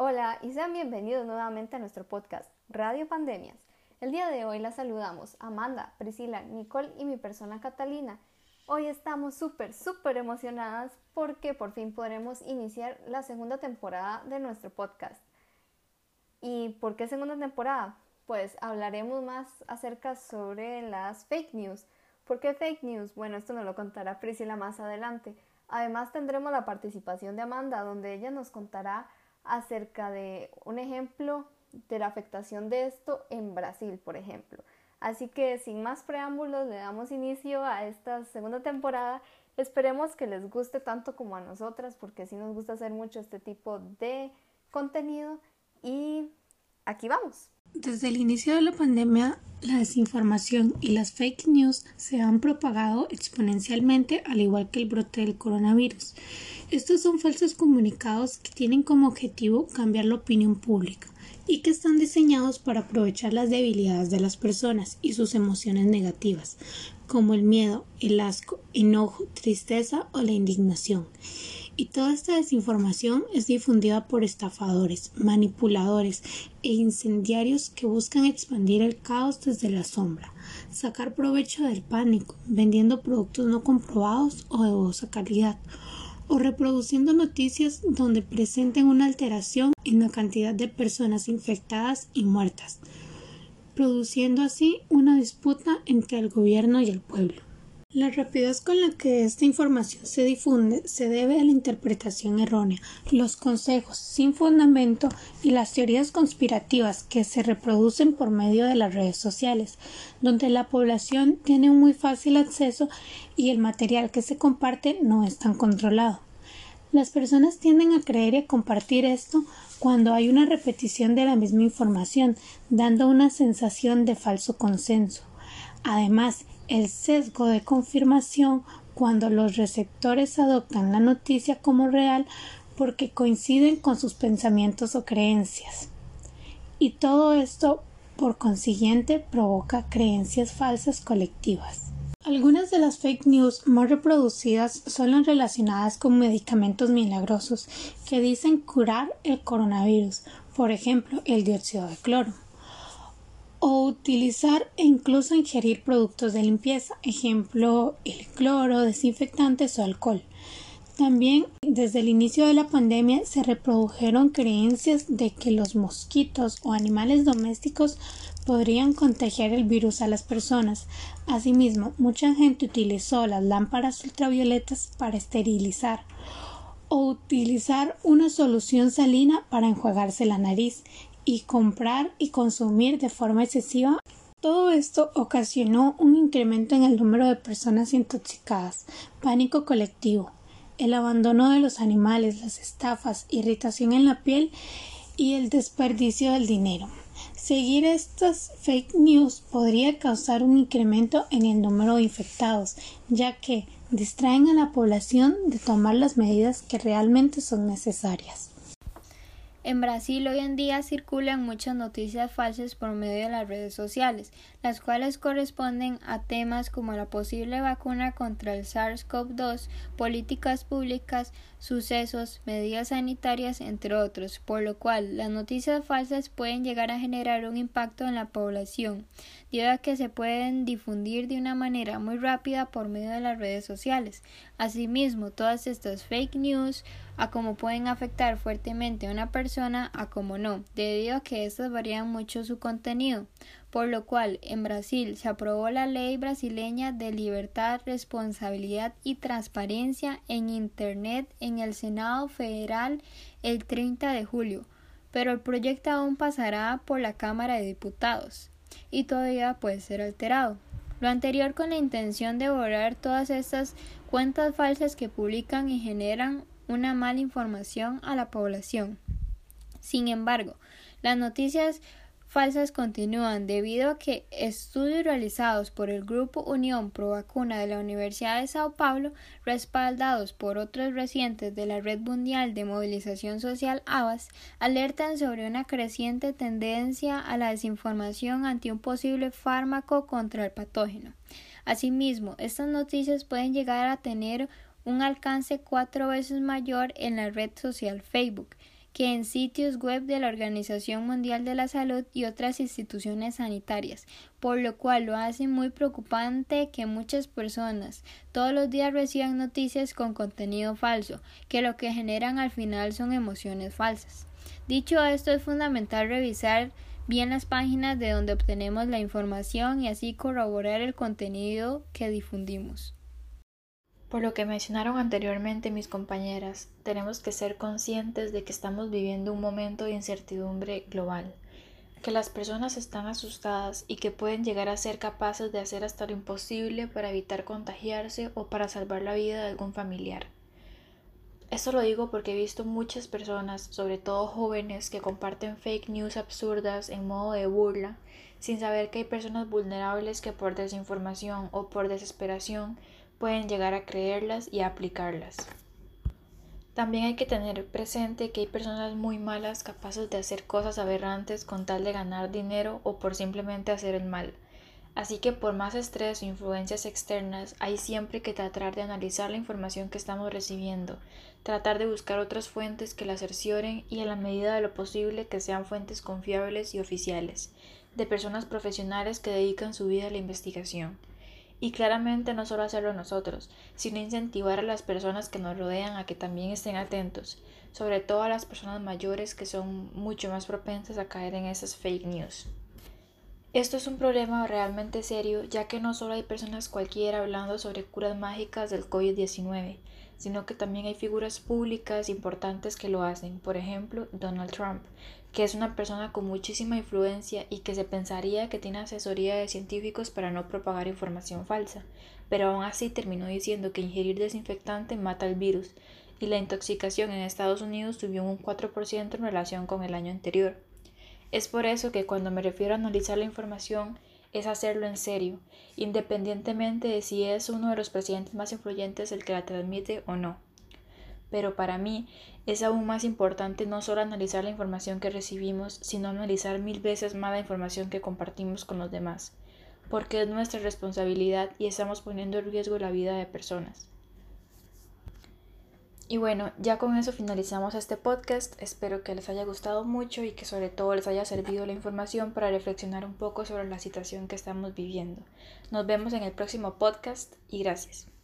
Hola y sean bienvenidos nuevamente a nuestro podcast Radio Pandemias. El día de hoy la saludamos Amanda, Priscila, Nicole y mi persona Catalina. Hoy estamos súper, súper emocionadas porque por fin podremos iniciar la segunda temporada de nuestro podcast. ¿Y por qué segunda temporada? Pues hablaremos más acerca sobre las fake news. ¿Por qué fake news? Bueno, esto nos lo contará Priscila más adelante. Además tendremos la participación de Amanda, donde ella nos contará acerca de un ejemplo de la afectación de esto en Brasil, por ejemplo. Así que sin más preámbulos le damos inicio a esta segunda temporada. Esperemos que les guste tanto como a nosotras, porque sí nos gusta hacer mucho este tipo de contenido. Y aquí vamos. Desde el inicio de la pandemia, la desinformación y las fake news se han propagado exponencialmente al igual que el brote del coronavirus. Estos son falsos comunicados que tienen como objetivo cambiar la opinión pública y que están diseñados para aprovechar las debilidades de las personas y sus emociones negativas, como el miedo, el asco, enojo, tristeza o la indignación. Y toda esta desinformación es difundida por estafadores, manipuladores e incendiarios que buscan expandir el caos desde la sombra, sacar provecho del pánico, vendiendo productos no comprobados o de dudosa calidad, o reproduciendo noticias donde presenten una alteración en la cantidad de personas infectadas y muertas, produciendo así una disputa entre el gobierno y el pueblo. La rapidez con la que esta información se difunde se debe a la interpretación errónea, los consejos sin fundamento y las teorías conspirativas que se reproducen por medio de las redes sociales, donde la población tiene un muy fácil acceso y el material que se comparte no es tan controlado. Las personas tienden a creer y a compartir esto cuando hay una repetición de la misma información, dando una sensación de falso consenso. Además, el sesgo de confirmación cuando los receptores adoptan la noticia como real porque coinciden con sus pensamientos o creencias. Y todo esto, por consiguiente, provoca creencias falsas colectivas. Algunas de las fake news más reproducidas son las relacionadas con medicamentos milagrosos que dicen curar el coronavirus, por ejemplo, el dióxido de cloro o utilizar e incluso ingerir productos de limpieza, ejemplo el cloro, desinfectantes o alcohol. También desde el inicio de la pandemia se reprodujeron creencias de que los mosquitos o animales domésticos podrían contagiar el virus a las personas. Asimismo, mucha gente utilizó las lámparas ultravioletas para esterilizar o utilizar una solución salina para enjuagarse la nariz y comprar y consumir de forma excesiva. Todo esto ocasionó un incremento en el número de personas intoxicadas, pánico colectivo, el abandono de los animales, las estafas, irritación en la piel y el desperdicio del dinero. Seguir estas fake news podría causar un incremento en el número de infectados, ya que distraen a la población de tomar las medidas que realmente son necesarias. En Brasil hoy en día circulan muchas noticias falsas por medio de las redes sociales, las cuales corresponden a temas como la posible vacuna contra el SARS-CoV-2, políticas públicas, sucesos, medidas sanitarias, entre otros, por lo cual las noticias falsas pueden llegar a generar un impacto en la población, debido a que se pueden difundir de una manera muy rápida por medio de las redes sociales. Asimismo, todas estas fake news a cómo pueden afectar fuertemente a una persona a cómo no, debido a que estas varían mucho su contenido, por lo cual en Brasil se aprobó la ley brasileña de libertad, responsabilidad y transparencia en Internet en el Senado Federal el 30 de julio, pero el proyecto aún pasará por la Cámara de Diputados y todavía puede ser alterado. Lo anterior con la intención de borrar todas estas cuentas falsas que publican y generan una mala información a la población. Sin embargo, las noticias falsas continúan debido a que estudios realizados por el Grupo Unión Pro Vacuna de la Universidad de Sao Paulo, respaldados por otros recientes de la Red Mundial de Movilización Social ABAS, alertan sobre una creciente tendencia a la desinformación ante un posible fármaco contra el patógeno. Asimismo, estas noticias pueden llegar a tener un alcance cuatro veces mayor en la red social Facebook, que en sitios web de la Organización Mundial de la Salud y otras instituciones sanitarias, por lo cual lo hace muy preocupante que muchas personas todos los días reciban noticias con contenido falso, que lo que generan al final son emociones falsas. Dicho esto, es fundamental revisar bien las páginas de donde obtenemos la información y así corroborar el contenido que difundimos. Por lo que mencionaron anteriormente mis compañeras, tenemos que ser conscientes de que estamos viviendo un momento de incertidumbre global, que las personas están asustadas y que pueden llegar a ser capaces de hacer hasta lo imposible para evitar contagiarse o para salvar la vida de algún familiar. Esto lo digo porque he visto muchas personas, sobre todo jóvenes, que comparten fake news absurdas en modo de burla, sin saber que hay personas vulnerables que por desinformación o por desesperación pueden llegar a creerlas y a aplicarlas. También hay que tener presente que hay personas muy malas capaces de hacer cosas aberrantes con tal de ganar dinero o por simplemente hacer el mal. Así que por más estrés o influencias externas, hay siempre que tratar de analizar la información que estamos recibiendo, tratar de buscar otras fuentes que la cercioren y en la medida de lo posible que sean fuentes confiables y oficiales, de personas profesionales que dedican su vida a la investigación. Y claramente no solo hacerlo nosotros, sino incentivar a las personas que nos rodean a que también estén atentos, sobre todo a las personas mayores que son mucho más propensas a caer en esas fake news. Esto es un problema realmente serio, ya que no solo hay personas cualquiera hablando sobre curas mágicas del COVID-19, sino que también hay figuras públicas importantes que lo hacen. Por ejemplo, Donald Trump, que es una persona con muchísima influencia y que se pensaría que tiene asesoría de científicos para no propagar información falsa, pero aún así terminó diciendo que ingerir desinfectante mata el virus, y la intoxicación en Estados Unidos subió un 4% en relación con el año anterior. Es por eso que cuando me refiero a analizar la información es hacerlo en serio, independientemente de si es uno de los presidentes más influyentes el que la transmite o no. Pero para mí es aún más importante no solo analizar la información que recibimos, sino analizar mil veces más la información que compartimos con los demás, porque es nuestra responsabilidad y estamos poniendo en riesgo la vida de personas. Y bueno, ya con eso finalizamos este podcast. Espero que les haya gustado mucho y que sobre todo les haya servido la información para reflexionar un poco sobre la situación que estamos viviendo. Nos vemos en el próximo podcast y gracias.